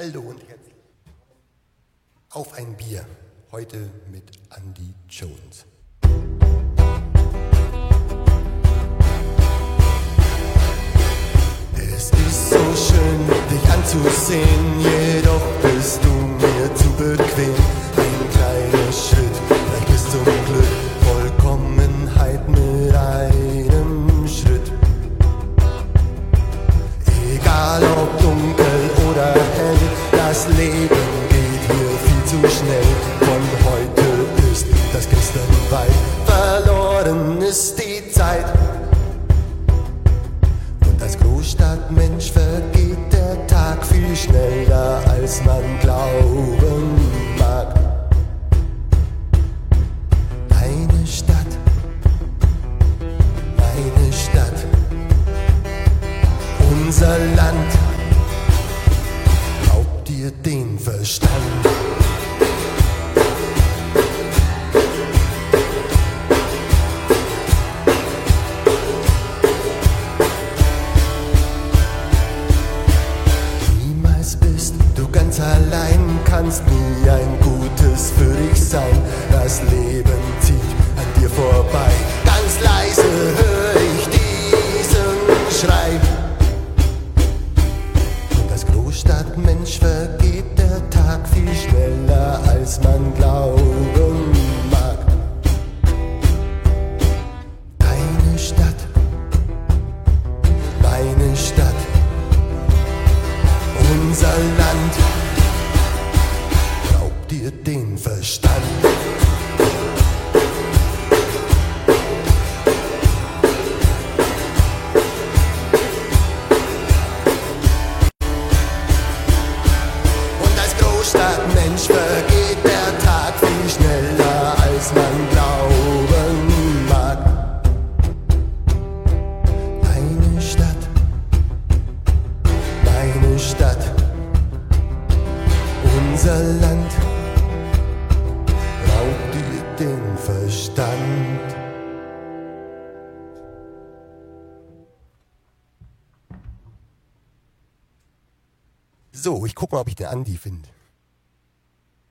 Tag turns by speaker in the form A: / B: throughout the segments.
A: Hallo und herzlich auf ein Bier. Heute mit Andy Jones. Es ist so schön, dich anzusehen, jedoch bist du mir zu bequem. So, ich guck mal, ob ich den Andi finde.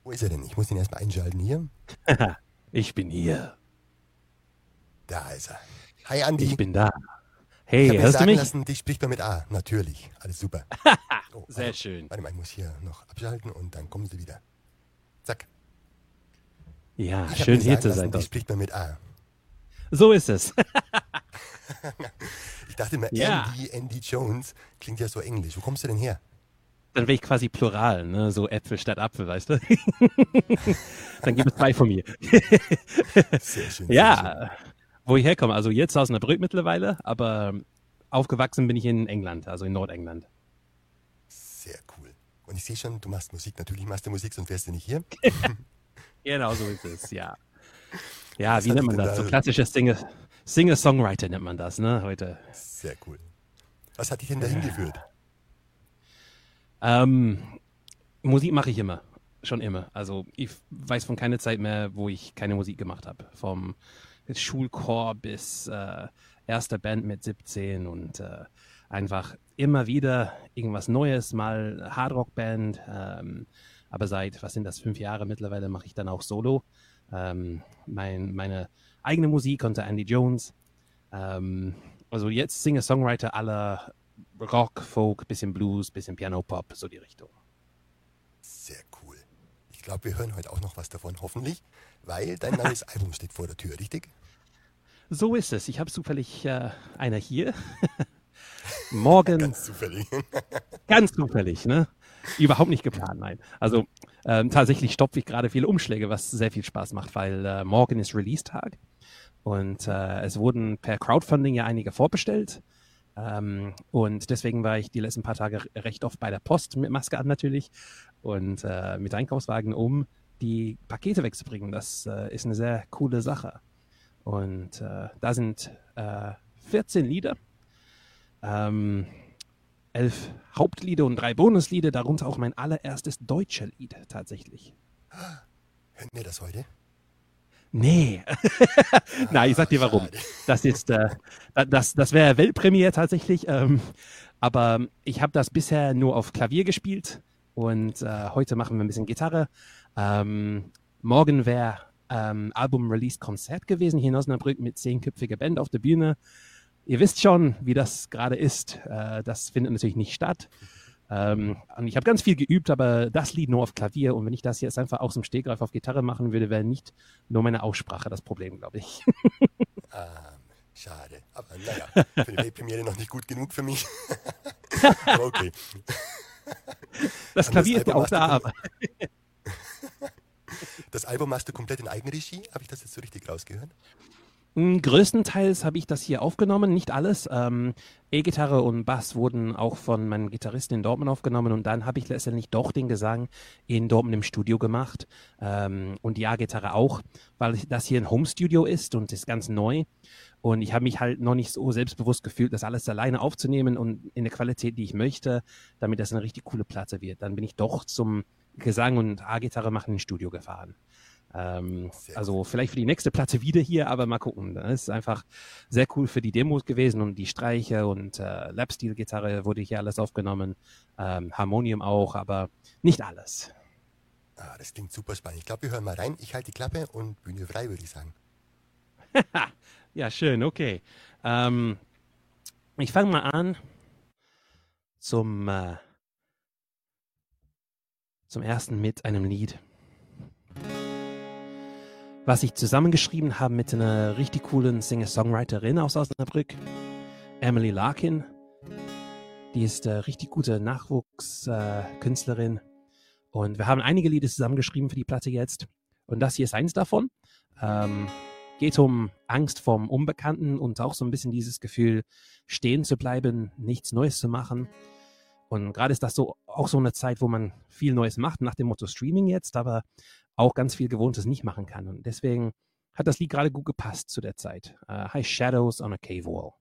A: Wo ist er denn? Ich muss ihn erstmal einschalten hier.
B: Ich bin hier.
A: Da ist er. Hi Andi.
B: Ich bin da.
A: ich
B: Hey,
A: mir
B: hörst du
A: sagen
B: mich?
A: lassen, dich spricht man mit A. Natürlich. Alles super. Oh,
B: Sehr
A: warte,
B: schön.
A: Warte mal, ich muss hier noch abschalten und dann kommen sie wieder. Zack.
B: Ja,
A: Ich
B: schön hier zu
A: lassen,
B: sein.
A: Dich spricht man mit A.
B: So ist es.
A: Ich dachte immer,
B: Ja.
A: Andy, Andy Jones klingt ja so englisch. Wo kommst du denn her?
B: Dann wäre ich quasi plural, ne? so Äpfel statt Apfel, weißt du? Dann gibt es zwei von mir.
A: Sehr schön. Sehr schön.
B: Ja, wo ich herkomme. Also jetzt aus einer Brück mittlerweile, aber aufgewachsen bin ich in England, also in Nordengland.
A: Sehr cool. Und ich sehe schon, du machst Musik. Natürlich machst du Musik, sonst wärst du nicht hier.
B: Genau so ist es, ja. Ja,
A: Was
B: wie nennt man das? So
A: da-
B: klassisches Singer- Singer-Songwriter nennt man das, ne, heute.
A: Sehr cool. Was hat dich denn dahin geführt?
B: Ähm, Musik mache ich immer. Schon immer. Also ich weiß von keiner Zeit mehr, wo ich keine Musik gemacht habe. Vom Schulchor bis äh, erster Band mit 17 und äh, einfach immer wieder irgendwas Neues, mal Hardrock-Band. Ähm, aber seit, was sind das, fünf Jahre mittlerweile mache ich dann auch Solo. Ähm, mein, meine eigene Musik unter Andy Jones. Ähm, also jetzt Singer-Songwriter aller Rock, Folk, bisschen Blues, bisschen Piano, Pop, so die Richtung.
A: Sehr cool. Ich glaube, wir hören heute auch noch was davon, hoffentlich, weil dein neues Album steht vor der Tür, richtig?
B: So ist es. Ich habe zufällig äh, einer hier. Morgen,
A: Ganz zufällig.
B: ganz zufällig, ne? Überhaupt nicht geplant, nein. Also ähm, tatsächlich stopfe ich gerade viele Umschläge, was sehr viel Spaß macht, weil äh, morgen ist Release-Tag und äh, es wurden per Crowdfunding ja einige vorbestellt. Ähm, und deswegen war ich die letzten paar Tage recht oft bei der Post mit Maske an natürlich und äh, mit Einkaufswagen, um die Pakete wegzubringen. Das äh, ist eine sehr coole Sache. Und äh, da sind äh, 14 Lieder, ähm, elf Hauptlieder und drei Bonuslieder, darunter auch mein allererstes deutscher Lied tatsächlich.
A: Hören wir das heute?
B: Nee. Nein, ich sag dir warum. Das ist, äh, das, das wäre Weltpremiere tatsächlich. Ähm, aber ich habe das bisher nur auf Klavier gespielt Und äh, heute machen wir ein bisschen Gitarre. Ähm, morgen wäre ähm, Album-Release-Konzert gewesen hier in Osnabrück mit zehnköpfiger Band auf der Bühne. Ihr wisst schon, wie das gerade ist. Äh, das findet natürlich nicht statt. Ähm, und ich habe ganz viel geübt, aber das Lied nur auf Klavier. Und wenn ich das jetzt einfach aus dem Stegreif auf Gitarre machen würde, wäre nicht nur meine Aussprache das Problem, glaube ich.
A: ähm, schade. Aber naja, für die Premiere noch nicht gut genug für mich. okay.
B: Das Klavier ist ja auch da, aber.
A: Das Album machst du komplett in Eigenregie? Habe ich das jetzt so richtig rausgehört?
B: Hm, größtenteils habe ich das hier aufgenommen, nicht alles. Ähm, E-Gitarre und Bass wurden auch von meinem Gitarristen in Dortmund aufgenommen und dann habe ich letztendlich doch den Gesang in Dortmund im Studio gemacht ähm, und die A-Gitarre auch, weil das hier ein Home-Studio ist und ist ganz neu und ich habe mich halt noch nicht so selbstbewusst gefühlt, das alles alleine aufzunehmen und in der Qualität, die ich möchte, damit das eine richtig coole Platte wird. Dann bin ich doch zum Gesang und A-Gitarre machen ins Studio gefahren. Ähm, also vielleicht für die nächste Platte wieder hier, aber mal gucken. Das ist einfach sehr cool für die Demos gewesen und die Streicher und äh, Lapsteel-Gitarre wurde hier alles aufgenommen, ähm, Harmonium auch, aber nicht alles.
A: Ah, das klingt super spannend. Ich glaube, wir hören mal rein. Ich halte die Klappe und Bühne frei, würde ich sagen.
B: ja, schön, okay. Ähm, ich fange mal an zum, äh, zum ersten mit einem Lied was ich zusammengeschrieben habe mit einer richtig coolen Singer-Songwriterin aus Osnabrück, Emily Larkin. Die ist eine richtig gute Nachwuchskünstlerin. Äh, und wir haben einige Lieder zusammengeschrieben für die Platte jetzt. Und das hier ist eins davon. Ähm, geht um Angst vorm Unbekannten und auch so ein bisschen dieses Gefühl, stehen zu bleiben, nichts Neues zu machen. Und gerade ist das so auch so eine Zeit, wo man viel Neues macht, nach dem Motto Streaming jetzt, aber auch ganz viel Gewohntes nicht machen kann. Und deswegen hat das Lied gerade gut gepasst zu der Zeit. Uh, High Shadows on a Cave Wall.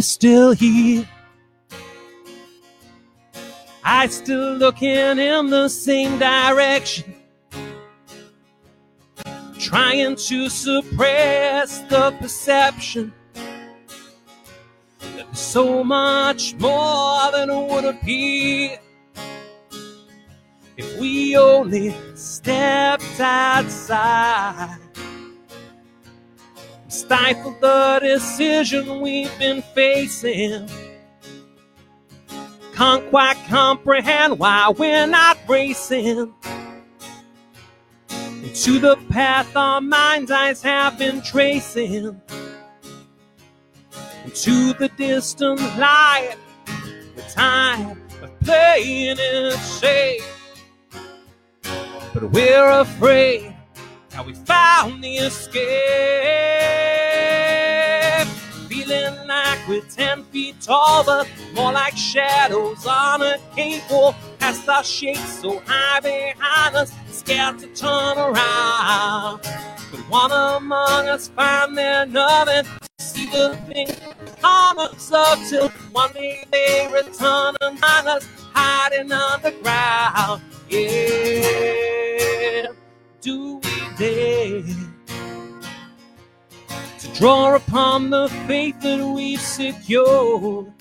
B: Still here. I still looking in the same direction. Trying to suppress the perception that there's so much more than it would appear if we only stepped outside stifle the decision we've been facing. Can't quite comprehend why we're not racing into the path our mind's eyes have been tracing. Into the distant light, the time of playing it safe. But we're afraid how we found the escape feeling like we're ten feet tall, but more like shadows on a wall. Past our shapes so high behind us, scared to turn around. But one among us find their nothing. See the thing harm us up till one day they return and find us hiding underground. Yeah, do we dare? Draw upon the faith that we've secured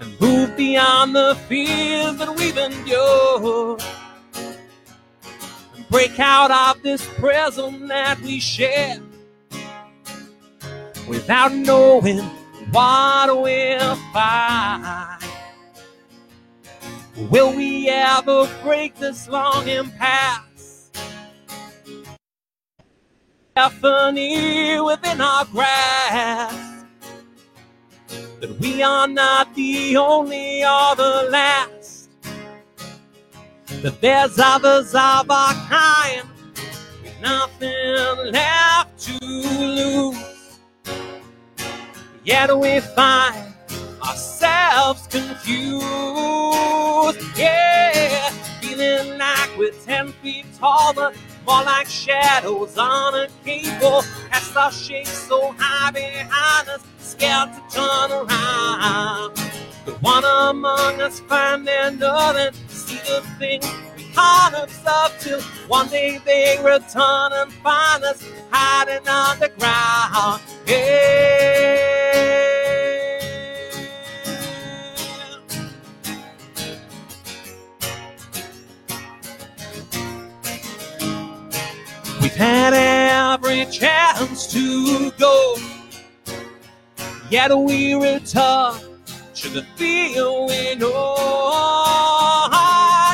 B: and move beyond the fears that we've endured and break out of this prison that we share without knowing what we'll find. Will we ever break this longing path? Stephanie within our grasp. That we are not the only or the last. That there's others of our kind with nothing left to lose. Yet we find confused. Yeah, feeling like we're ten feet tall, but more like shadows on a cable. Cast our shapes so high behind us, scared to turn around. But one among us find nothing, see the things we can't observe till one day they return and find us hiding underground. Yeah. We've had every chance to go, yet we return to the feel we know.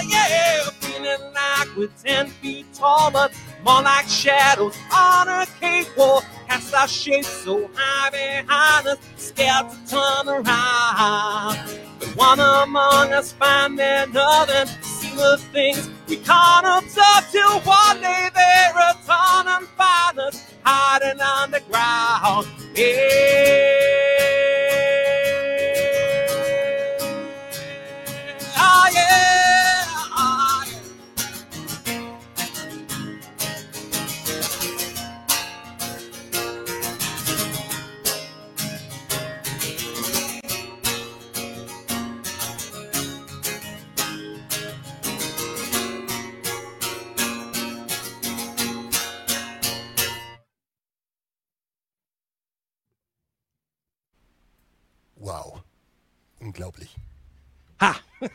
B: Yeah, feeling like we're ten feet tall, but more like shadows on a cakewalk. Cast our shapes so high behind us, scared to turn around. But one among us find their nothing, see the things we can't observe till one day they return and find us hiding underground. Yeah.
A: Wow. Unglaublich.
B: Ha!
A: Da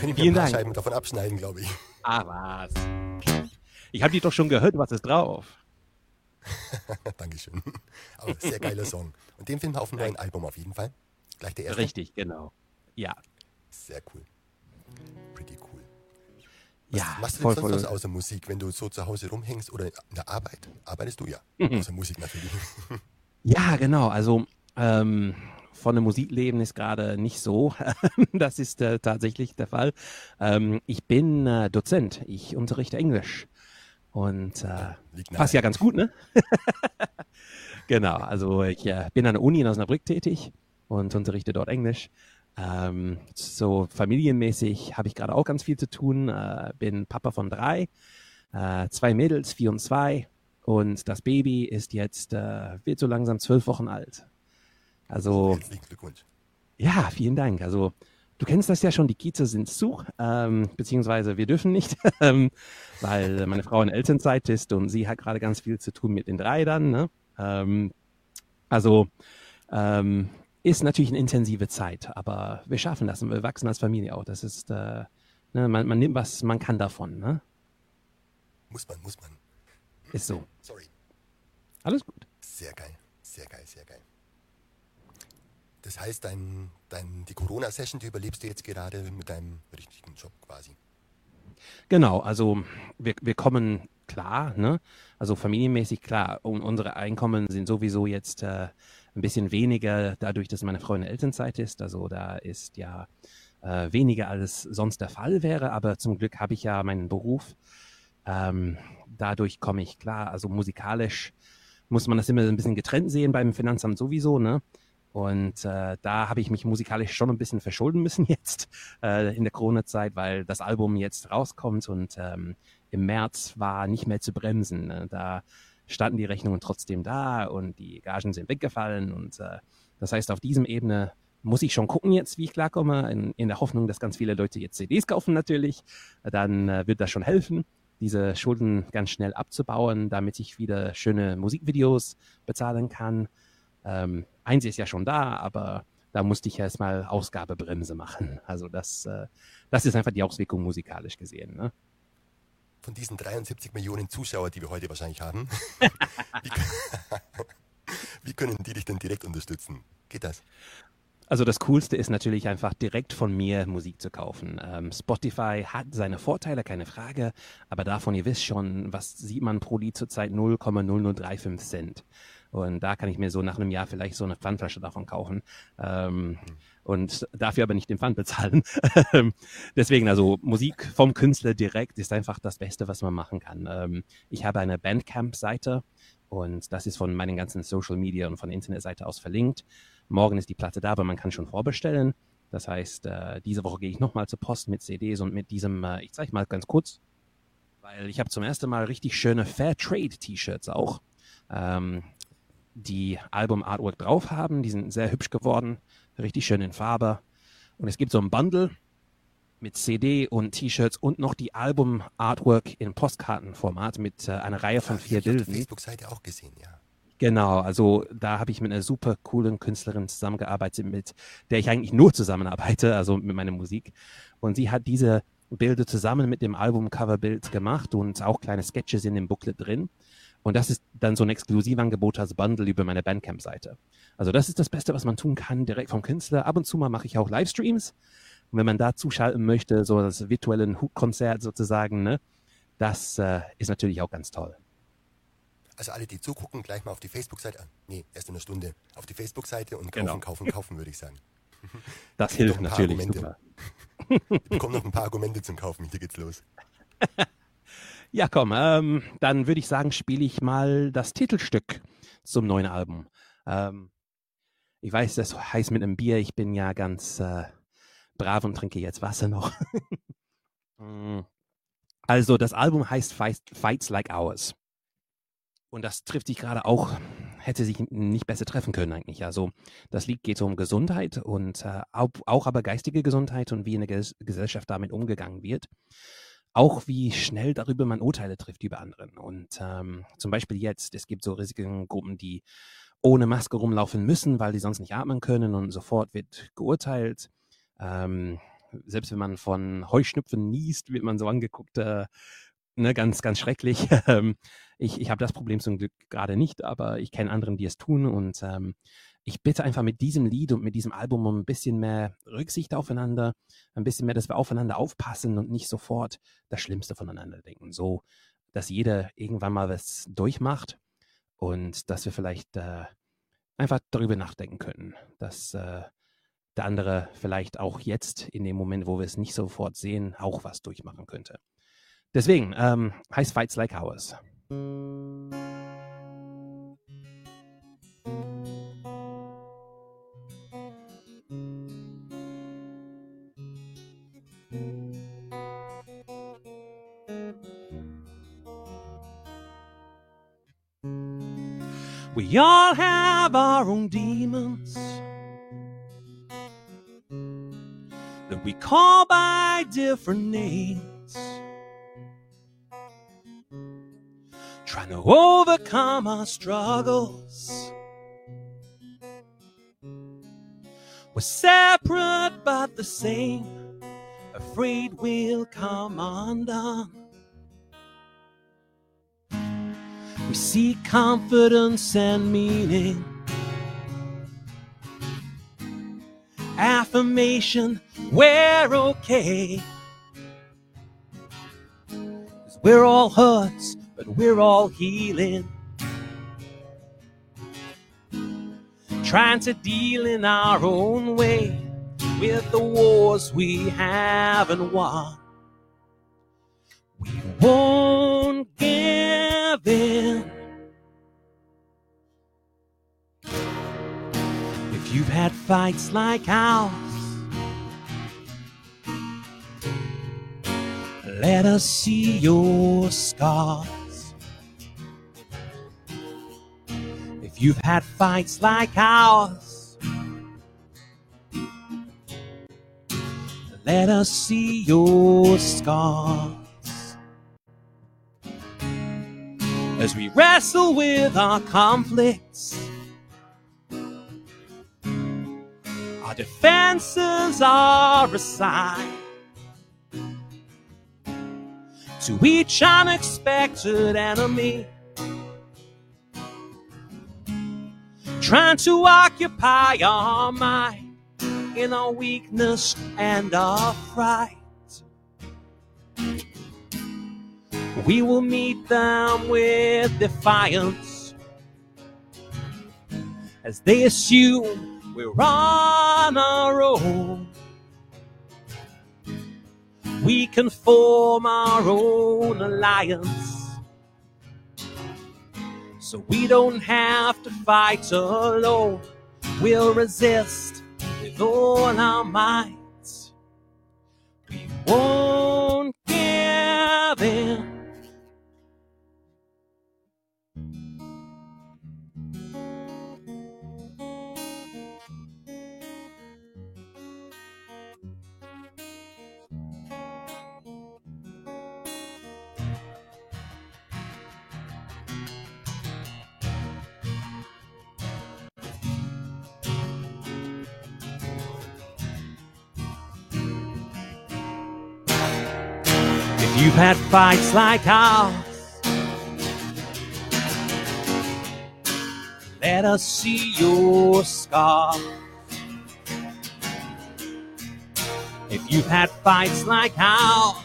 A: kann ich mir ein paar
B: Dank.
A: Scheiben davon abschneiden, glaube ich.
B: Ah, was? Ich habe die doch schon gehört, was ist drauf?
A: Dankeschön. Aber sehr geiler Song. Und den finden wir auf dem neuen Album auf jeden Fall. Gleich der erste.
B: Richtig, genau. Ja,
A: Sehr cool. Pretty cool. Was
B: ja,
A: machst du denn
B: voll,
A: sonst was
B: voll.
A: außer Musik, wenn du so zu Hause rumhängst oder in der Arbeit? Arbeitest du ja.
B: Mhm.
A: Außer Musik natürlich.
B: Ja, genau. Also ähm, von dem Musikleben ist gerade nicht so. das ist äh, tatsächlich der Fall. Ähm, ich bin äh, Dozent. Ich unterrichte Englisch. Und äh, passt ja ganz gut, ne? genau. Also ich äh, bin an der Uni in Osnabrück tätig und unterrichte dort Englisch. Ähm, so familienmäßig habe ich gerade auch ganz viel zu tun. Äh, bin Papa von drei, äh, zwei Mädels, vier und zwei. Und das Baby ist jetzt, äh, wird so langsam zwölf Wochen alt. Also,
A: Herzlichen Glückwunsch.
B: ja, vielen Dank. Also, du kennst das ja schon, die Kieze sind zu, ähm, beziehungsweise wir dürfen nicht, ähm, weil meine Frau in Elternzeit ist und sie hat gerade ganz viel zu tun mit den drei dann. Ne? Ähm, also, ähm, ist natürlich eine intensive Zeit, aber wir schaffen das und wir wachsen als Familie auch. Das ist, äh, ne, man, man nimmt was, man kann davon, ne?
A: Muss man, muss man.
B: Ist so.
A: Sorry.
B: Alles gut.
A: Sehr geil. Sehr geil, sehr geil. Das heißt, dein, dein, die Corona-Session, die überlebst du jetzt gerade mit deinem richtigen Job quasi.
B: Genau, also wir, wir kommen klar, ne? Also familienmäßig klar. Und unsere Einkommen sind sowieso jetzt äh, ein bisschen weniger, dadurch, dass meine Frau in der Elternzeit ist. Also da ist ja äh, weniger als sonst der Fall wäre, aber zum Glück habe ich ja meinen Beruf. Ähm, dadurch komme ich klar. Also musikalisch muss man das immer ein bisschen getrennt sehen beim Finanzamt sowieso, ne? Und äh, da habe ich mich musikalisch schon ein bisschen verschulden müssen jetzt äh, in der Corona-Zeit, weil das Album jetzt rauskommt und ähm, im März war nicht mehr zu bremsen. Ne? Da standen die Rechnungen trotzdem da und die Gagen sind weggefallen. Und äh, das heißt, auf diesem Ebene muss ich schon gucken jetzt, wie ich klarkomme, in, in der Hoffnung, dass ganz viele Leute jetzt CDs kaufen natürlich. Dann äh, wird das schon helfen, diese Schulden ganz schnell abzubauen, damit ich wieder schöne Musikvideos bezahlen kann. Ähm, eins ist ja schon da, aber da musste ich erstmal Ausgabebremse machen. Also das, äh, das ist einfach die Auswirkung musikalisch gesehen. Ne?
A: Von diesen 73 Millionen Zuschauer, die wir heute wahrscheinlich haben, wie, wie können die dich denn direkt unterstützen? Geht das?
B: Also das Coolste ist natürlich einfach direkt von mir Musik zu kaufen. Ähm, Spotify hat seine Vorteile, keine Frage, aber davon, ihr wisst schon, was sieht man pro Lied zurzeit 0,0035 Cent. Und da kann ich mir so nach einem Jahr vielleicht so eine Pfandflasche davon kaufen. Ähm, und dafür aber nicht den Pfand bezahlen. Deswegen also Musik vom Künstler direkt ist einfach das Beste, was man machen kann. Ähm, ich habe eine Bandcamp-Seite und das ist von meinen ganzen Social Media und von der Internetseite aus verlinkt. Morgen ist die Platte da, aber man kann schon vorbestellen. Das heißt, äh, diese Woche gehe ich nochmal zur Post mit CDs und mit diesem, äh, ich zeige mal ganz kurz, Weil ich habe zum ersten Mal richtig schöne Fair Trade T-Shirts auch, ähm, die Album Artwork drauf haben. Die sind sehr hübsch geworden, richtig schön in Farbe. Und es gibt so ein Bundle mit CD und T-Shirts und noch die Album Artwork in Postkartenformat mit äh, einer Reihe von
A: Ja,
B: vier
A: hab ich
B: Bildern.
A: Facebook-Seite auch gesehen, ja.
B: Genau, also da habe ich mit einer super coolen Künstlerin zusammengearbeitet, mit der ich eigentlich nur zusammenarbeite, also mit meiner Musik. Und sie hat diese Bilder zusammen mit dem Albumcoverbild gemacht und auch kleine Sketches in dem Booklet drin. Und das ist dann so ein Exklusivangebot als Bundle über meine Bandcamp-Seite. Also das ist das Beste, was man tun kann, direkt vom Künstler. Ab und zu mal mache ich auch Livestreams. Und wenn man da zuschalten möchte, so das virtuelle Konzert sozusagen, ne, das äh, ist natürlich auch ganz toll.
A: Also alle, die zugucken, gleich mal auf die Facebook-Seite. Nee, erst in einer Stunde. Auf die Facebook-Seite und kaufen,
B: Genau.
A: kaufen, kaufen, würde ich sagen.
B: Das hilft natürlich
A: Argumente.
B: super.
A: Ich bekomme noch ein paar Argumente zum Kaufen. Hier geht's los.
B: Ja, komm, ähm, dann würde ich sagen, spiele ich mal das Titelstück zum neuen Album. Ähm, ich weiß, das heißt mit einem Bier, ich bin ja ganz äh, brav und trinke jetzt Wasser noch. Mm. also, das Album heißt Fights, Like Ours. Und das trifft sich gerade auch, hätte sich nicht besser treffen können eigentlich. Also, das Lied geht so um Gesundheit und äh, auch, auch aber geistige Gesundheit und wie in der Ges Gesellschaft damit umgegangen wird auch wie schnell darüber man Urteile trifft über anderen. Und ähm, zum Beispiel jetzt, es gibt so Risikogruppen, die ohne Maske rumlaufen müssen, weil die sonst nicht atmen können und sofort wird geurteilt. Ähm, selbst wenn man von Heuschnüpfen niest, wird man so angeguckt, äh, ne, ganz, ganz schrecklich. Ähm, ich ich habe das Problem zum Glück gerade nicht, aber ich kenne anderen, die es tun und ähm, ich bitte einfach mit diesem Lied und mit diesem Album um ein bisschen mehr Rücksicht aufeinander, ein bisschen mehr, dass wir aufeinander aufpassen und nicht sofort das Schlimmste voneinander denken. So, dass jeder irgendwann mal was durchmacht und dass wir vielleicht äh, einfach darüber nachdenken können, dass äh, der andere vielleicht auch jetzt in dem Moment, wo wir es nicht sofort sehen, auch was durchmachen könnte. Deswegen ähm, heißt Fights Like Ours. We all have our own demons that we call by different names. Trying to overcome our struggles. We're separate but the same, afraid we'll come undone. We seek confidence and meaning. Affirmation, we're okay. 'Cause we're all hurts, but we're all healing. Trying to deal in our own way with the wars we haven't won. We won't give in. If you've had fights like ours, let us see your scars. If you've had fights like ours, let us see your scars. as we wrestle with our conflicts. Our defenses are assigned to each unexpected enemy. Trying to occupy our mind in our weakness and our fright. We will meet them with defiance as they assume we're on our own. We can form our own alliance so we don't have to fight alone. We'll resist with all our might. We won't fights like ours, let us see your scars. If you've had fights like ours,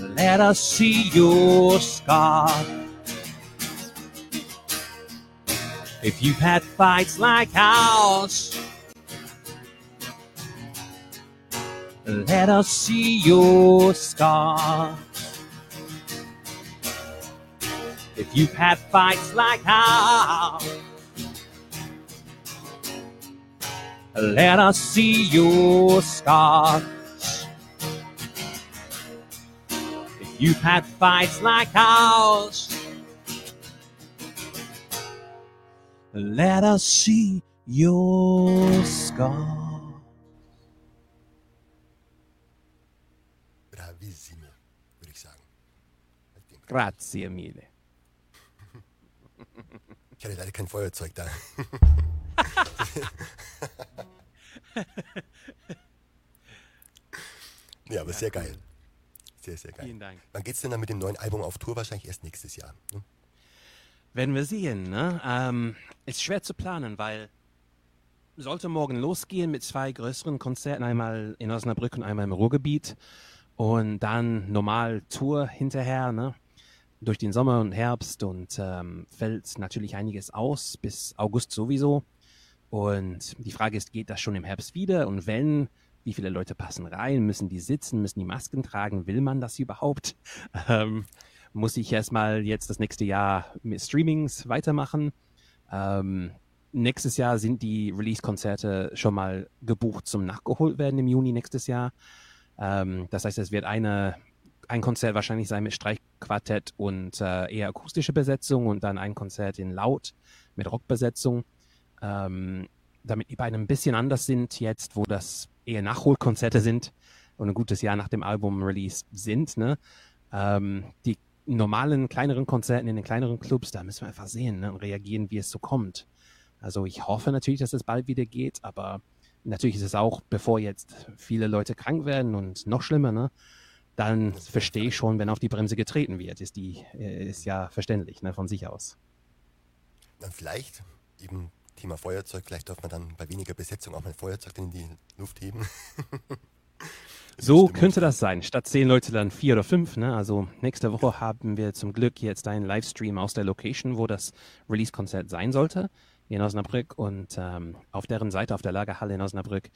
B: let us see your scars. If you've had fights like ours, let us see your scars. If you've had fights like ours, let us see your scars. If you've had fights like ours, let us see your scars. Grazie mille.
A: Ich hatte leider kein Feuerzeug da. ja, aber sehr geil. Sehr, sehr geil.
B: Vielen Dank.
A: Wann geht's denn dann mit dem neuen Album auf Tour? Wahrscheinlich erst nächstes Jahr. Ne?
B: Werden wir sehen. Ne? Ähm, ist schwer zu planen, weil sollte morgen losgehen mit zwei größeren Konzerten, einmal in Osnabrück und einmal im Ruhrgebiet und dann normal Tour hinterher, ne? Durch den Sommer und Herbst und ähm, fällt natürlich einiges aus, bis August sowieso. Und die Frage ist, geht das schon im Herbst wieder? Und wenn, wie viele Leute passen rein? Müssen die sitzen? Müssen die Masken tragen? Will man das überhaupt? Ähm, muss ich erstmal jetzt das nächste Jahr mit Streamings weitermachen? Ähm, nächstes Jahr sind die Release-Konzerte schon mal gebucht zum Nachgeholt werden im Juni nächstes Jahr. Ähm, das heißt, es wird eine, ein Konzert wahrscheinlich sein mit Streichquartett und äh, eher akustische Besetzung und dann ein Konzert in Laut mit Rockbesetzung. Ähm, damit die beiden ein bisschen anders sind jetzt, wo das eher Nachholkonzerte sind und ein gutes Jahr nach dem Album-Release sind. Ne? Ähm, die normalen, kleineren Konzerten in den kleineren Clubs, da müssen wir einfach sehen ne? und reagieren, wie es so kommt. Also ich hoffe natürlich, dass es bald wieder geht, aber natürlich ist es auch, bevor jetzt viele Leute krank werden und noch schlimmer, ne? Dann verstehe ich schon, wenn auf die Bremse getreten wird. Ist, die, äh, ist ja verständlich ne? von sich aus.
A: Dann vielleicht, eben Thema Feuerzeug, vielleicht darf man dann bei weniger Besetzung auch mal ein Feuerzeug in die Luft heben.
B: So könnte das sein. Statt zehn Leute dann vier oder fünf. Ne? Also nächste Woche haben wir zum Glück jetzt einen Livestream aus der Location, wo das Release-Konzert sein sollte, in Osnabrück. Und ähm, auf deren Seite, auf der Lagerhalle in Osnabrück,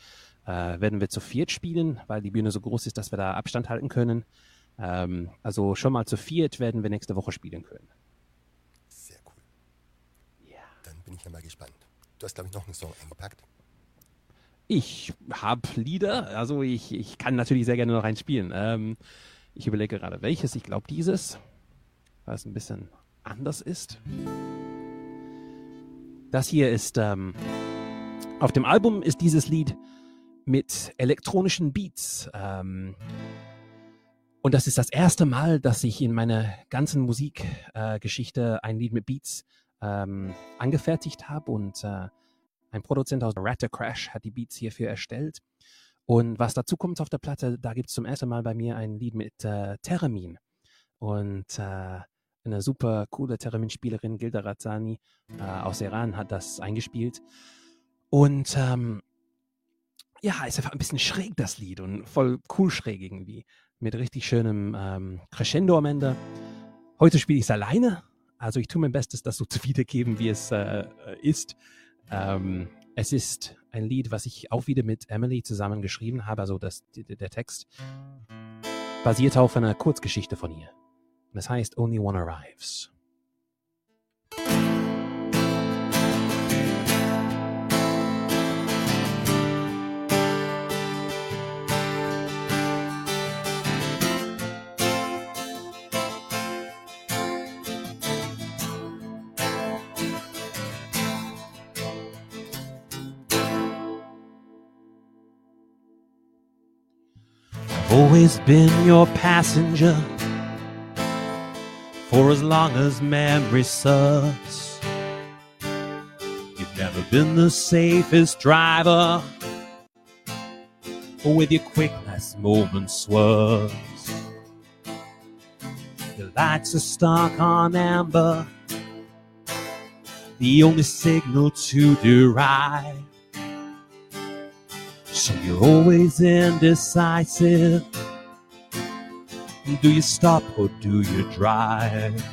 B: äh, werden wir zu viert spielen, weil die Bühne so groß ist, dass wir da Abstand halten können. Ähm, also schon mal zu viert werden wir nächste Woche spielen können.
A: Sehr cool.
B: Ja.
A: Dann bin ich ja mal gespannt. Du hast, glaube ich, noch einen Song eingepackt.
B: Ich habe Lieder, also ich, ich kann natürlich sehr gerne noch eins spielen. Ähm, ich überlege gerade welches. Ich glaube dieses, weil es ein bisschen anders ist. Das hier ist, ähm, auf dem Album ist dieses Lied mit elektronischen Beats. Ähm, und das ist das erste Mal, dass ich in meiner ganzen Musikgeschichte äh, ein Lied mit Beats ähm, angefertigt habe und äh, ein Produzent aus Ratter Crash hat die Beats hierfür erstellt. Und was dazu kommt auf der Platte, da gibt es zum ersten Mal bei mir ein Lied mit äh, Terramin. Und äh, eine super coole Terramin-Spielerin, Gilda Razzani äh, aus Iran, hat das eingespielt. Und ähm, ja, ist einfach ein bisschen schräg, das Lied. Und voll cool schräg irgendwie. Mit richtig schönem ähm, Crescendo am Ende. Heute spiele ich es alleine. Also ich tue mein Bestes, das so zu wiedergeben, wie es äh, ist. Ähm, es ist ein Lied, was ich auch wieder mit Emily zusammen geschrieben habe. Also das, der Text basiert auf einer Kurzgeschichte von ihr. Es heißt Only One Arrives. Always been your passenger for as long as memory serves. You've never been the safest driver, or with your quick last moment swerves. Your lights are stuck on amber, the only signal to derive. So you're always indecisive. Do you stop or do you drive?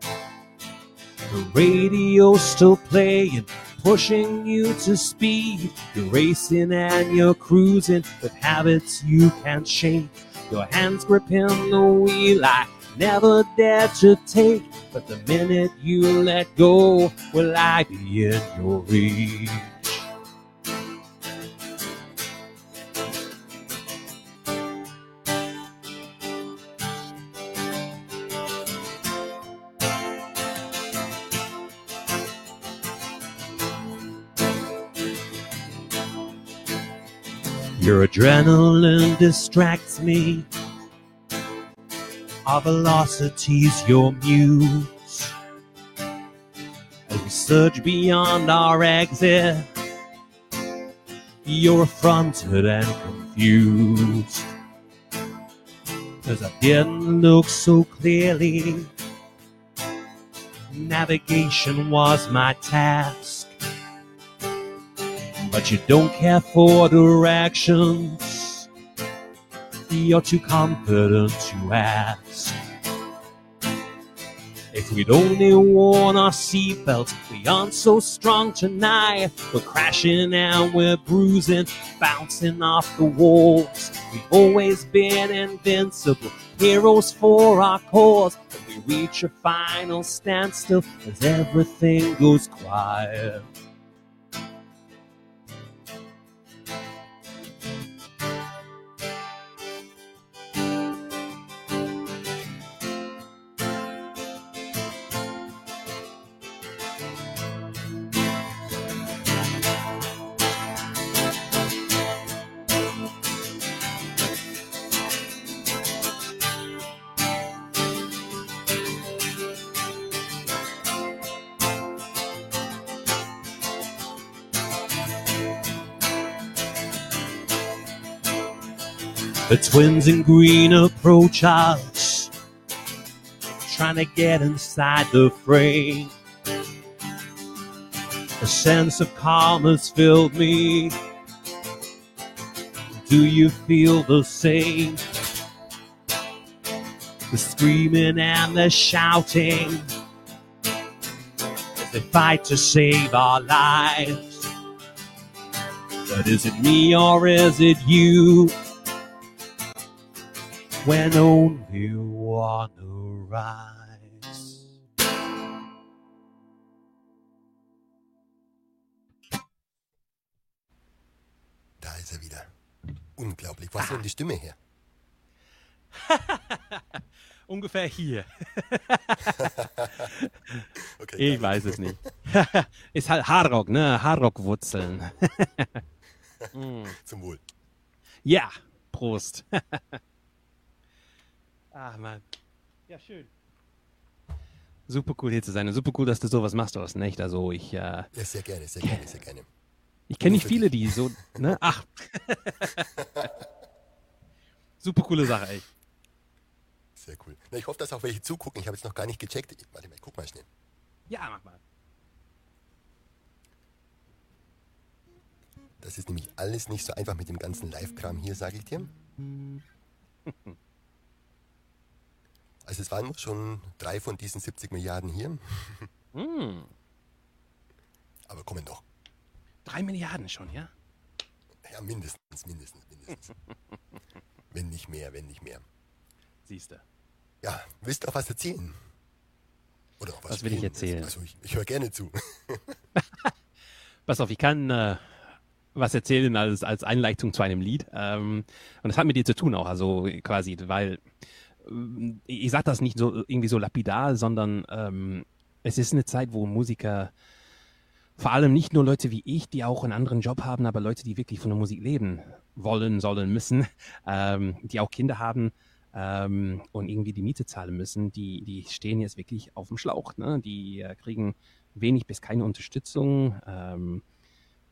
B: The radio's still playing, pushing you to speed. You're racing and you're cruising with habits you can't shake. Your hands gripping the wheel I never dared to take. But the minute you let go, will I be in your reach? Your adrenaline distracts me. Our velocity's your muse. As we surge beyond our exit, you're affronted and confused. Cause I didn't look so clearly. Navigation was my task. But you don't care for directions. You're too confident to ask. If we'd only worn our seatbelts, we aren't so strong tonight. We're crashing and we're bruising, bouncing off the walls. We've always been invincible, heroes for our cause. But we reach a final standstill as everything goes quiet. The twins in green approach us, trying to get inside the frame. A sense of calm has filled me. Do you feel the same? The screaming and the shouting as they fight to save our lives. But is it me or is it you? When only one arrives.
A: Da ist er wieder. Unglaublich. Du denn die Stimme her?
B: Ungefähr hier.
A: Okay,
B: Ich weiß es nicht. Ist halt Hardrock, ne? Hardrock-Wurzeln.
A: Zum Wohl.
B: Ja, Prost. Ach man. Ja, schön. Super cool hier zu sein und super cool, dass du sowas machst, Thorsten, echt. Also ich, äh,
A: Ja, sehr gerne, sehr gerne, sehr gerne.
B: ich kenne nicht viele, die so, ne? Ach. super coole Sache, echt.
A: Sehr cool. Na, ich hoffe, dass auch welche zugucken. Ich habe jetzt noch gar nicht gecheckt. Ich- Warte mal, ich guck mal schnell.
B: Ja, mach mal.
A: Das ist nämlich alles nicht so einfach mit dem ganzen Live-Kram hier, sage ich dir. Also es waren schon drei von diesen 70 Milliarden hier.
B: Hm,
A: Aber kommen doch.
B: drei Milliarden schon, ja?
A: Ja, mindestens, mindestens, mindestens. wenn nicht mehr, wenn nicht mehr.
B: Siehst du.
A: Ja, willst du auch was erzählen? Oder auch was,
B: Was will ich erzählen?
A: Also ich, ich höre gerne zu.
B: Pass auf, ich kann äh, was erzählen als, als Einleitung zu einem Lied. Ähm, und das hat mit dir zu tun auch, also quasi, weil ich sage das nicht so irgendwie so lapidar, sondern ähm, es ist eine Zeit, wo Musiker, vor allem nicht nur Leute wie ich, die auch einen anderen Job haben, aber Leute, die wirklich von der Musik leben wollen, sollen, müssen, ähm, die auch Kinder haben ähm, und irgendwie die Miete zahlen müssen, die, die stehen jetzt wirklich auf dem Schlauch. Ne? Die äh, kriegen wenig bis keine Unterstützung. Ähm,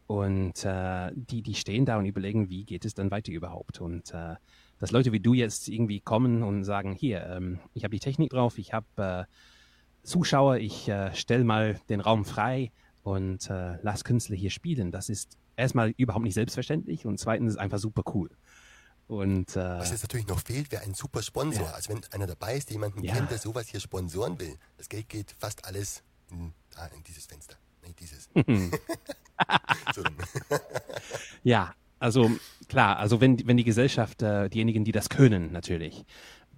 B: Und äh, die, die stehen da und überlegen, wie geht es dann weiter überhaupt? Und äh, dass Leute wie du jetzt irgendwie kommen und sagen, hier, ähm, ich habe die Technik drauf, ich habe äh, Zuschauer, ich äh, stelle mal den Raum frei und äh, lass Künstler hier spielen. Das ist erstmal überhaupt nicht selbstverständlich und zweitens ist einfach super cool. Und, äh,
A: Was jetzt natürlich noch fehlt, wäre ein super Sponsor.
B: Ja.
A: Also wenn einer dabei ist, der jemanden
B: Ja.
A: kennt, der sowas hier sponsoren will. Das Geld geht fast alles in, ah, in dieses Fenster. Nee, dieses. so.
B: Ja, also klar, also wenn, wenn die Gesellschaft, äh, diejenigen, die das können, natürlich,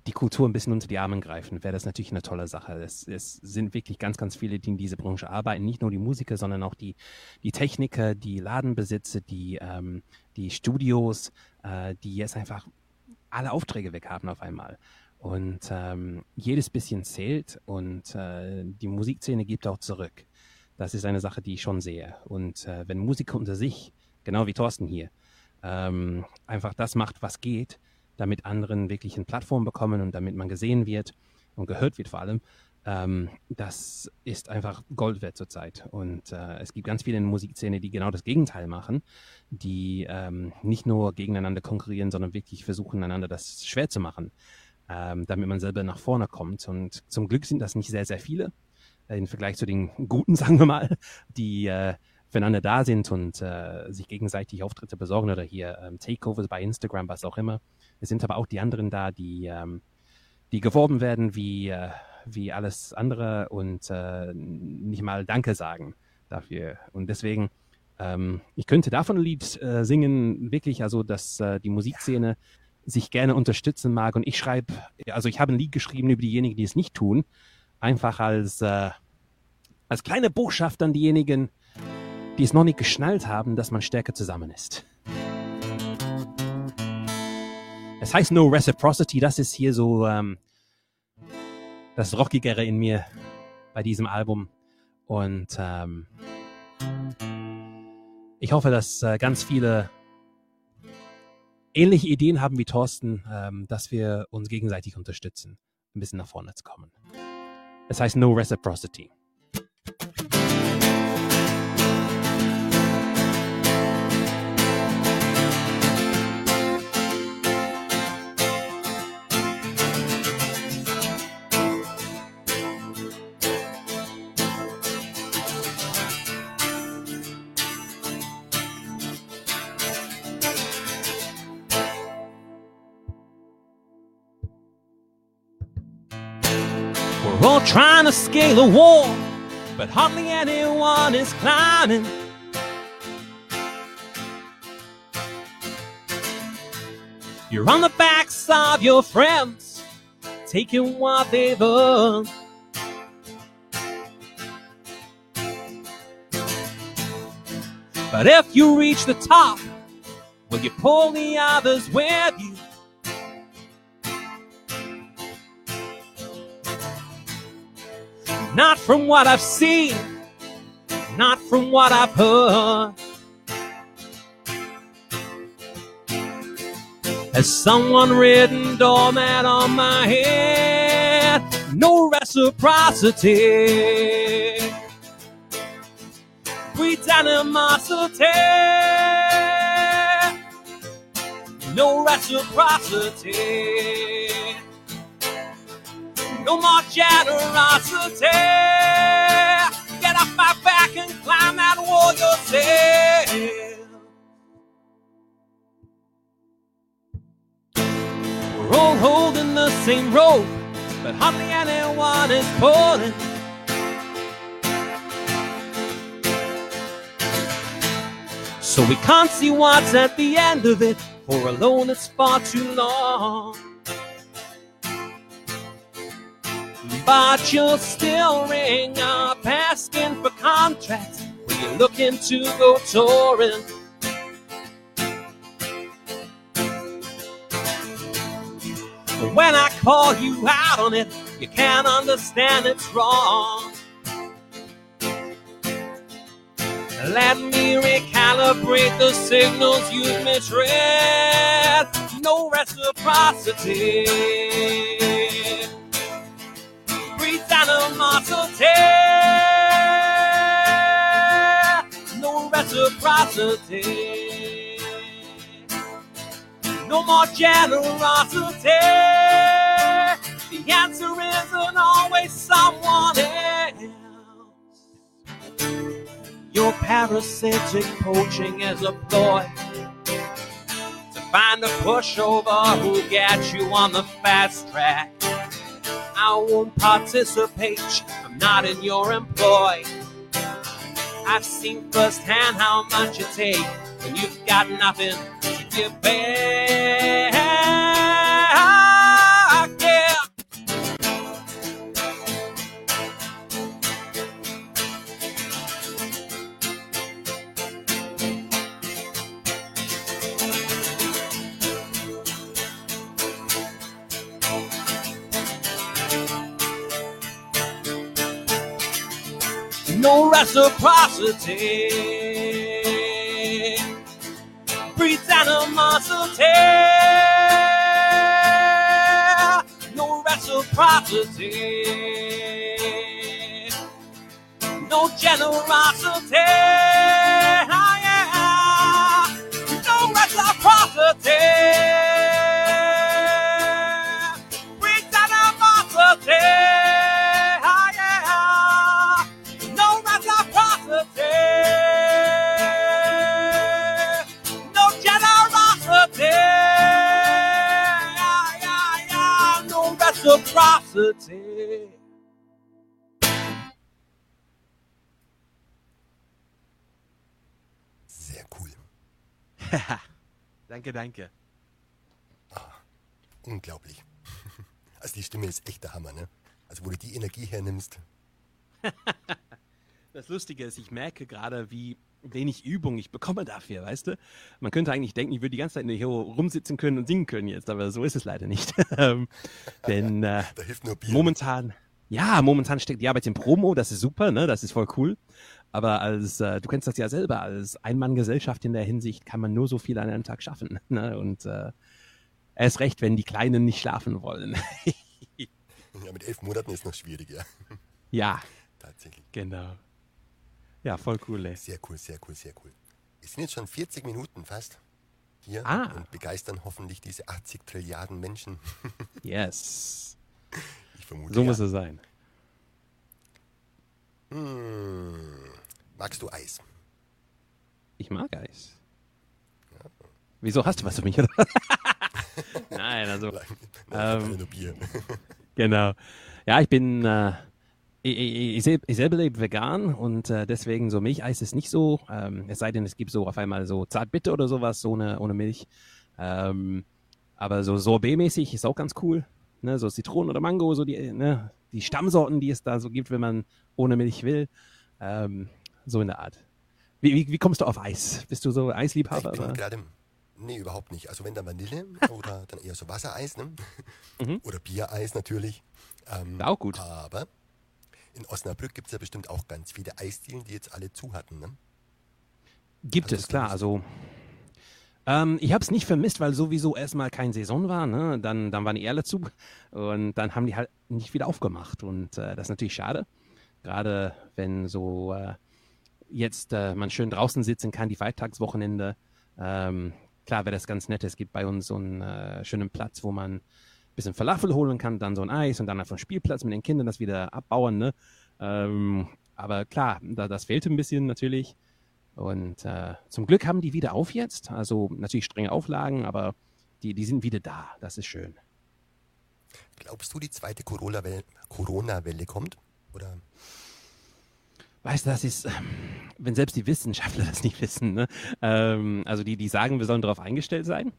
B: die Kultur ein bisschen unter die Arme greifen, wäre das natürlich eine tolle Sache. Es, es sind wirklich ganz, ganz viele, die in dieser Branche arbeiten. Nicht nur die Musiker, sondern auch die, die Techniker, die Ladenbesitzer, die, ähm, die Studios, äh, die jetzt einfach alle Aufträge weg haben auf einmal. Und ähm, jedes bisschen zählt und äh, die Musikszene gibt auch zurück. Das ist eine Sache, die ich schon sehe. Und äh, wenn Musiker unter sich, genau wie Thorsten hier, ähm, einfach das macht, was geht, damit anderen wirklich eine Plattform bekommen und damit man gesehen wird und gehört wird vor allem, ähm, das ist einfach Gold wert zurzeit. Und äh, es gibt ganz viele in der Musikszene, die genau das Gegenteil machen, die ähm, nicht nur gegeneinander konkurrieren, sondern wirklich versuchen, einander das schwer zu machen, ähm, damit man selber nach vorne kommt. Und zum Glück sind das nicht sehr, sehr viele äh, im Vergleich zu den Guten, sagen wir mal, die äh, füreinander da sind und äh, sich gegenseitig Auftritte besorgen oder hier ähm, Takeovers bei Instagram, was auch immer. Es sind aber auch die anderen da, die, ähm, die geworben werden wie, äh, wie alles andere und äh, nicht mal Danke sagen dafür. Und deswegen, ähm, ich könnte davon ein Lied äh, singen, wirklich, also dass äh, die Musikszene sich gerne unterstützen mag. Und ich schreibe, also ich habe ein Lied geschrieben über diejenigen, die es nicht tun, einfach als, äh, als kleine Botschaft an diejenigen, die es noch nicht geschnallt haben, dass man stärker zusammen ist. Es heißt No Reciprocity, das ist hier so ähm, das Rockigere in mir bei diesem Album. Und ähm, ich hoffe, dass äh, ganz viele ähnliche Ideen haben wie Thorsten, ähm, dass wir uns gegenseitig unterstützen, ein bisschen nach vorne zu kommen. Es heißt No Reciprocity. Trying to scale a wall, but hardly anyone is climbing. You're on the backs of your friends, taking what they've earned. But if you reach the top, will you pull the others with you? Not from what I've seen, not from what I've heard. Has someone written doormat on my head? No reciprocity. Breeds animosity. No reciprocity. No more generosity. Get off my back and climb that wall yourself. We're all holding the same rope, but hardly anyone is pulling. So we can't see what's at the end of it, for alone it's far too long. But you'll still ring up asking for contracts when you're looking to go touring. When I call you out on it, you can't understand it's wrong. Let me recalibrate the signals you've misread. No reciprocity. Breeds animosity. No reciprocity.
C: No more generosity. The answer isn't always someone else. Your parasitic poaching is a ploy to find a pushover who'll get you on the fast track. I won't participate, I'm not in your employ. I've seen firsthand how much it takes when you've got nothing to give back. Reciprocity breeds animosity. No reciprocity. No generosity. Ah, yeah. No reciprocity. Reciprocity.
A: Sehr cool.
B: danke, danke.
A: Unglaublich. Also die Stimme ist echt der Hammer, ne? Also wo du die Energie hernimmst.
B: Das Lustige ist, ich merke gerade, wie wenig Übung ich bekomme dafür, weißt du? Man könnte eigentlich denken, ich würde die ganze Zeit hier rumsitzen können und singen können jetzt, aber so ist es leider nicht. Ähm, Denn äh,
A: Da hilft nur Bier.
B: momentan, ja, momentan steckt die Arbeit im Promo, das ist super, ne? Das ist voll cool. Aber als, äh, du kennst das ja selber, als Einmanngesellschaft in der Hinsicht kann man nur so viel an einem Tag schaffen. Ne? Und äh, erst recht, wenn die Kleinen nicht schlafen wollen.
A: Ja, mit elf Monaten ist noch schwierig, ja.
B: ja,
A: Tatsächlich.
B: genau. Ja, voll cool, ey.
A: Sehr cool, sehr cool, sehr cool. Es sind jetzt schon 40 Minuten fast hier
B: Ah.
A: und begeistern hoffentlich diese 80 Trilliarden Menschen.
B: Yes.
A: Ich vermute.
B: So
A: ja.
B: muss es sein.
A: Hm. Magst du Eis?
B: Ich mag Eis. Wieso hast du was für mich? Nein, also,
A: Nein,
B: ähm,
A: nur Bier.
B: genau. Ja, ich bin, äh, ich, ich, ich, sel- ich selber lebe vegan und äh, deswegen so Milcheis ist nicht so, ähm, es sei denn, es gibt so auf einmal so Zartbitter oder sowas ohne, ohne Milch. Ähm, aber so Sorbet-mäßig ist auch ganz cool. Ne? So Zitronen oder Mango, so die, ne? die Stammsorten, die es da so gibt, wenn man ohne Milch will. Ähm, so in der Art. Wie, wie, wie kommst du auf Eis? Bist du so
A: Ich
B: Eisliebhaber?
A: bin
B: oder?
A: gerade. Nee, überhaupt nicht. Also wenn dann Vanille oder dann eher so Wassereis, ne?
B: Mhm.
A: Oder Biereis natürlich. Ähm,
B: Auch gut.
A: Aber in Osnabrück gibt es ja bestimmt auch ganz viele Eisdielen, die jetzt alle zu hatten, ne?
B: Gibt
A: Hast
B: es, klar. Also ähm, ich habe es nicht vermisst, weil sowieso erstmal keine Saison war. Ne? Dann, dann waren die Erle zu und dann haben die halt nicht wieder aufgemacht. Und äh, das ist natürlich schade. Gerade wenn so äh, jetzt äh, man schön draußen sitzen kann, die Feiertagswochenende. Ähm, klar wäre das ganz nett. Es gibt bei uns so einen äh, schönen Platz, wo man bisschen Falafel holen kann, dann so ein Eis und dann einfach einen Spielplatz mit den Kindern das wieder abbauen. Ne? Ähm, aber klar, da, das fehlte ein bisschen natürlich. Und äh, zum Glück haben die wieder auf jetzt. Also natürlich strenge Auflagen, aber die, die sind wieder da. Das ist schön.
A: Glaubst du, die zweite Corona-Welle Corona kommt? Oder
B: Weißt du, das ist, wenn selbst die Wissenschaftler das nicht wissen. Ne? Ähm, also die, die sagen, wir sollen darauf eingestellt sein.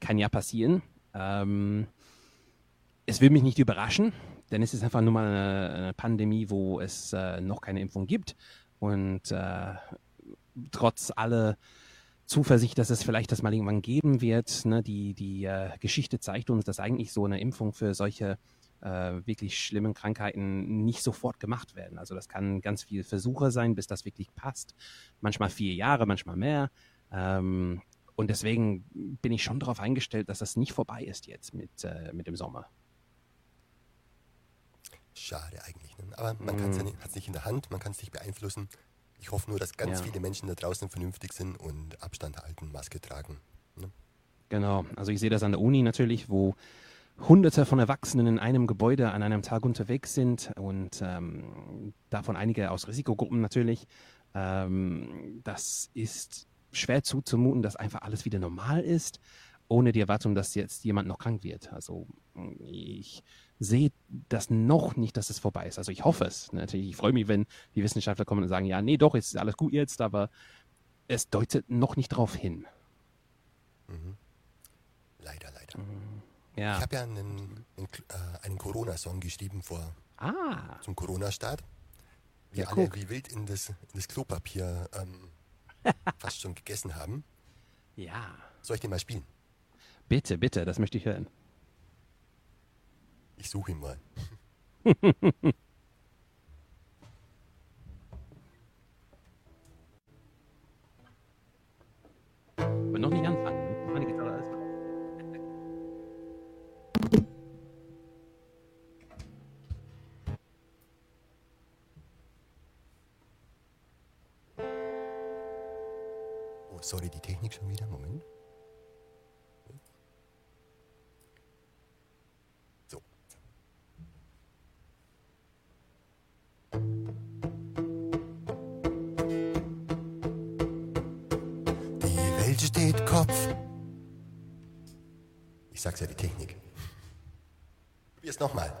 B: Kann ja passieren. Ähm, es will mich nicht überraschen, denn es ist einfach nur mal eine, eine Pandemie, wo es äh, noch keine Impfung gibt. Und äh, trotz aller Zuversicht, dass es vielleicht das mal irgendwann geben wird, ne, die, die äh, Geschichte zeigt uns, dass eigentlich so eine Impfung für solche äh, wirklich schlimmen Krankheiten nicht sofort gemacht werden. Also das kann ganz viel Versuche sein, bis das wirklich passt. Manchmal vier Jahre, manchmal mehr. Ähm, und deswegen bin ich schon darauf eingestellt, dass das nicht vorbei ist jetzt mit, äh, mit dem Sommer.
A: Schade eigentlich. Ne? Aber man kann's ja hat es nicht in der Hand, man kann es nicht beeinflussen. Ich hoffe nur, dass ganz
B: Ja.
A: viele Menschen da draußen vernünftig sind und Abstand halten, Maske tragen. Ne?
B: Genau, also ich sehe das an der Uni natürlich, wo Hunderte von Erwachsenen in einem Gebäude an einem Tag unterwegs sind und ähm, davon einige aus Risikogruppen natürlich. Ähm, das ist schwer zuzumuten, dass einfach alles wieder normal ist, ohne die Erwartung, dass jetzt jemand noch krank wird. Also ich sehe das noch nicht, dass es vorbei ist. Also ich hoffe es. Natürlich, ich freue mich, wenn die Wissenschaftler kommen und sagen, ja, nee, doch, es ist alles gut jetzt, aber es deutet noch nicht darauf hin.
A: Leider, leider.
B: Ja.
A: Ich habe ja einen, einen, äh, einen Corona-Song geschrieben vor
B: ah,
A: zum Corona-Start. Wir
B: Ja,
A: alle
B: guck.
A: wie wild in das, in das Klopapier ähm, fast schon gegessen haben.
B: ja.
A: Soll ich den mal spielen?
B: Bitte, bitte, das möchte ich hören.
A: Ich suche ihn mal.
B: Aber noch nicht anfangen. Noch Meine Gitarre ist
A: Oh, sorry, die Technik schon wieder. Moment. Steht Kopf. Ich sag's ja, die Technik. Probier's nochmal.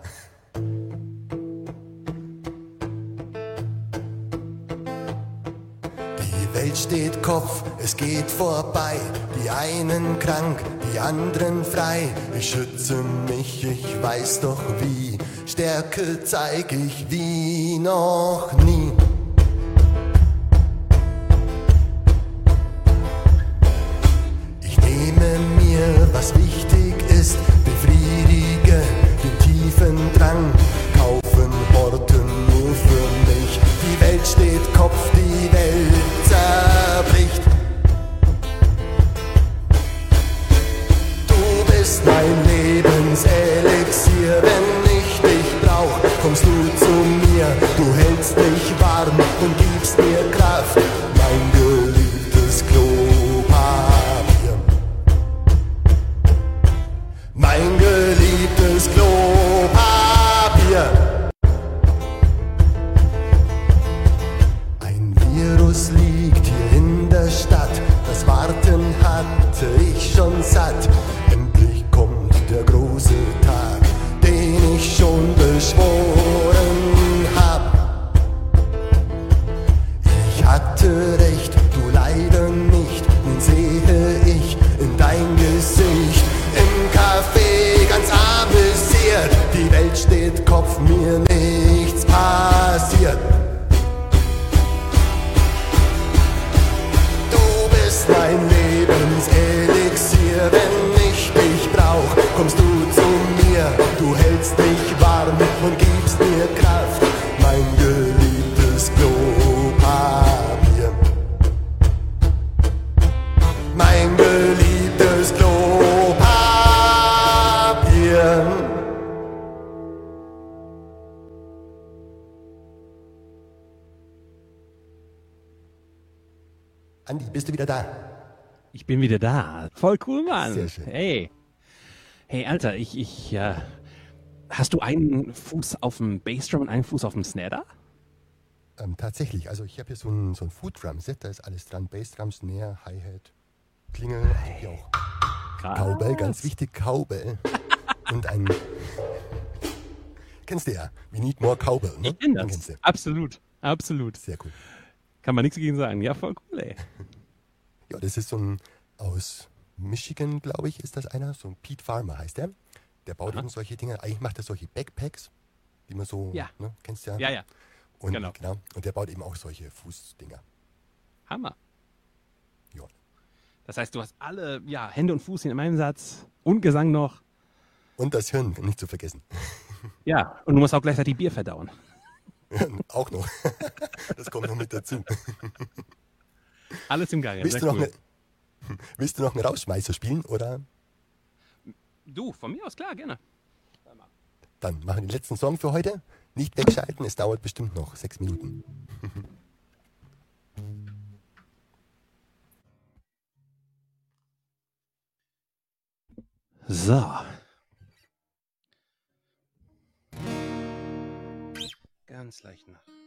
A: Die Welt steht Kopf, es geht vorbei. Die einen krank, die anderen frei. Ich schütze mich, ich weiß doch wie. Stärke zeig ich wie noch nie. Ich Ich
B: bin wieder da. Voll cool, Mann.
A: Sehr schön.
B: Hey. Hey, Alter, ich, ich, äh, hast du einen Fuß auf dem Bassdrum und einen Fuß auf dem Snare da?
A: Ähm, tatsächlich, also ich habe hier so ein, so ein Food Drum Set, da ist alles dran. Bassdrum, Snare, Hi-Hat, Klingel, also hier auch
B: Krass.
A: Cowbell, ganz wichtig, Cowbell. Und ein, kennst du ja, we need more Cowbell, ne?
B: Ich kenn das.
A: Kennst du.
B: Absolut. Absolut.
A: Sehr cool.
B: Kann man nichts gegen sagen. Ja, voll cool, ey.
A: Ja, das ist so ein, aus Michigan, glaube ich, ist das einer, so ein Pete Farmer heißt der. Der baut
B: Aha.
A: eben solche Dinge, eigentlich macht er solche Backpacks, die man so,
B: Ja.
A: ne, kennst du ja.
B: Ja, ja.
A: Und,
B: genau.
A: genau. Und der baut eben auch solche Fußdinger.
B: Hammer.
A: Ja.
B: Das heißt, du hast alle, ja, Hände und Fuß in einem Satz und Gesang noch.
A: Und das Hirn, nicht zu vergessen.
B: Ja, und du musst auch gleichzeitig Bier verdauen.
A: auch noch. das kommt noch mit dazu.
B: Alles im Gange.
A: Willst, du noch,
B: cool.
A: eine, willst du noch einen Rausschmeißer spielen oder?
B: Du, von mir aus klar, gerne.
A: Dann machen wir den letzten Song für heute. Nicht wegschalten, es dauert bestimmt noch sechs Minuten.
B: So. Ganz leicht nach.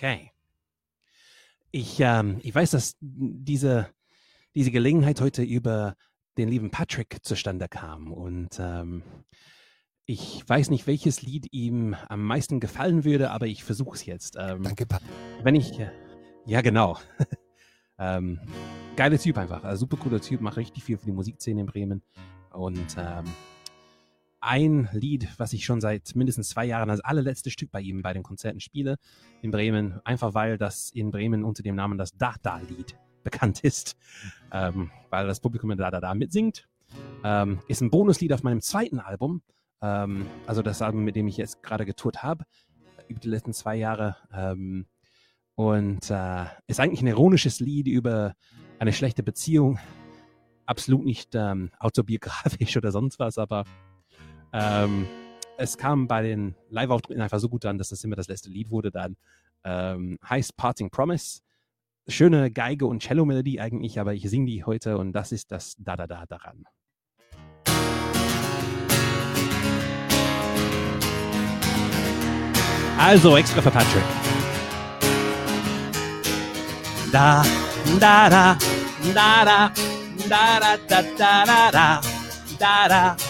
B: Okay. Ich, ähm, ich weiß, dass diese, diese Gelegenheit heute über den lieben Patrick zustande kam. Und ähm, ich weiß nicht, welches Lied ihm am meisten gefallen würde, aber ich versuche es jetzt.
A: Ähm, Danke, Patrick.
B: Wenn ich, äh, ja genau. ähm, geiler Typ einfach, also super cooler Typ, macht richtig viel für die Musikszene in Bremen. Und ähm, ein Lied, was ich schon seit mindestens zwei Jahren als allerletztes Stück bei ihm bei den Konzerten spiele in Bremen, einfach weil das in Bremen unter dem Namen das Da-Da-Lied bekannt ist, ähm, weil das Publikum da da da mitsingt. Ähm, ist ein Bonuslied auf meinem zweiten Album, ähm, also das Album, mit dem ich jetzt gerade getourt habe, über die letzten zwei Jahre. Ähm, und äh, ist eigentlich ein ironisches Lied über eine schlechte Beziehung. Absolut nicht ähm, autobiografisch oder sonst was, aber ähm, es kam bei den Live-Auftritten einfach so gut an, dass das immer das letzte Lied wurde dann. Ähm, heißt Parting Promise. Schöne Geige und Cello-Melodie eigentlich, aber ich singe die heute und das ist das Da-Da-Da daran. Also extra für Patrick. Da, da, da, da, da, da, da, da, da, da, da, da da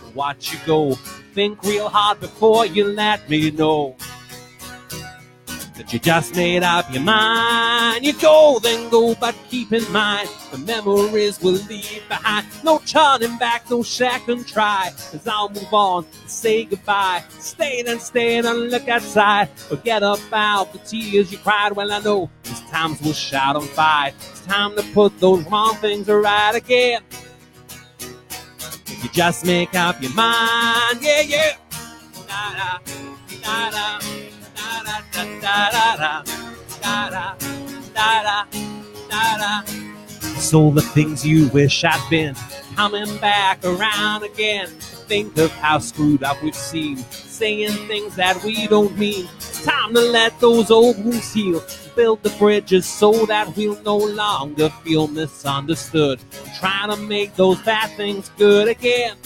B: watch you go. Think real hard before you let me know that you just made up your mind. You go, then go, but keep in mind the memories we'll leave behind. No turning back, no second try. Cause I'll move on, say goodbye. Stay then stay and look outside. Forget about the tears you cried. Well, I know these times will shout and fight. It's time to put those wrong things right again. You just make up your mind, yeah, yeah. Da da da da da da da da da da da da da. So the things you wish I'd been coming back around again. Think of how screwed up we've seen, saying things that we don't mean. It's time to let those old wounds heal build the bridges so that we'll no longer feel misunderstood. Trying to make those bad things good again.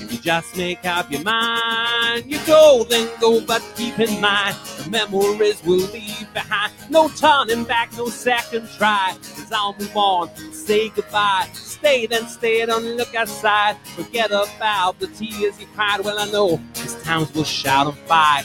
B: If you just make up your mind, you go, then go, but keep in mind the memories we'll leave behind. No turning back, no second try. Cause I'll move on, say goodbye. Stay, then stay, don't look outside. Forget about the tears you cried. Well, I know these times will shout and fight.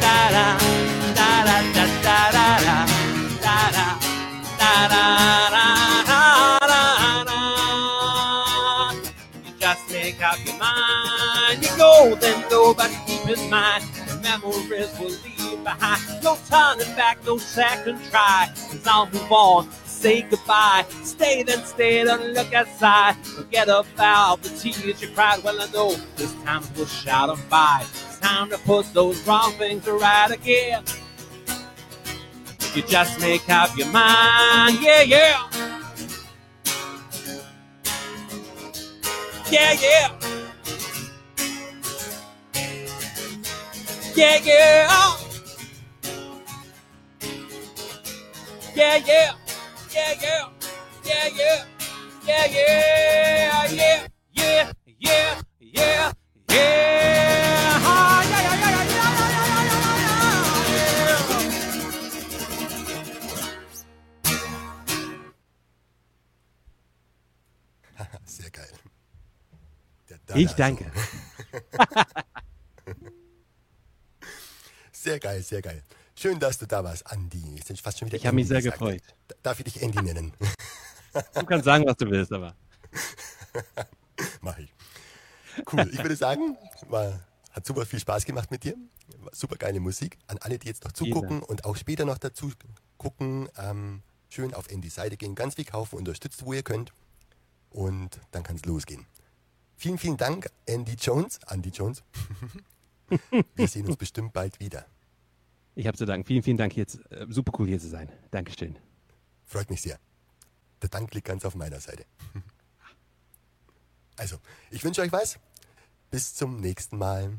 B: da Just make up your mind. You go, then but keep in mind the memories will leave behind. No turning back, no second try. Cause I'll move on, say goodbye. Stay, then stay, don't look outside. Forget about the tears you cried. Well, I know this time will shout them by. Time to put those wrong things right again. You just make up your mind, yeah. Yeah, yeah. Yeah, yeah. Yeah, yeah. Yeah, yeah. Yeah, yeah. Yeah, yeah. Yeah, yeah. Yeah, yeah.
A: Der Dada
B: Ich danke.
A: Sehr geil, sehr geil. Schön, dass du da warst, Andi. Jetzt sind fast schon wieder
B: Ich habe mich sehr
A: gesagt.
B: gefreut.
A: Darf ich dich Andy nennen?
B: Du kannst sagen, was du willst, aber.
A: Mach ich. Cool. Ich würde sagen, war, hat super viel Spaß gemacht mit dir. Super geile Musik. An alle, die jetzt noch zugucken und auch später noch dazu gucken, ähm, schön auf Andys Seite gehen, ganz viel kaufen, unterstützt, wo ihr könnt. Und dann kann es losgehen. Vielen, vielen Dank, Andy Jones. Andy Jones. Wir sehen uns bestimmt bald wieder.
B: Ich habe zu danken. Vielen, vielen Dank, hier zu, äh, super cool hier zu sein. Dankeschön.
A: Freut mich sehr. Der Dank liegt ganz auf meiner Seite. Also, ich wünsche euch was. Bis zum nächsten Mal.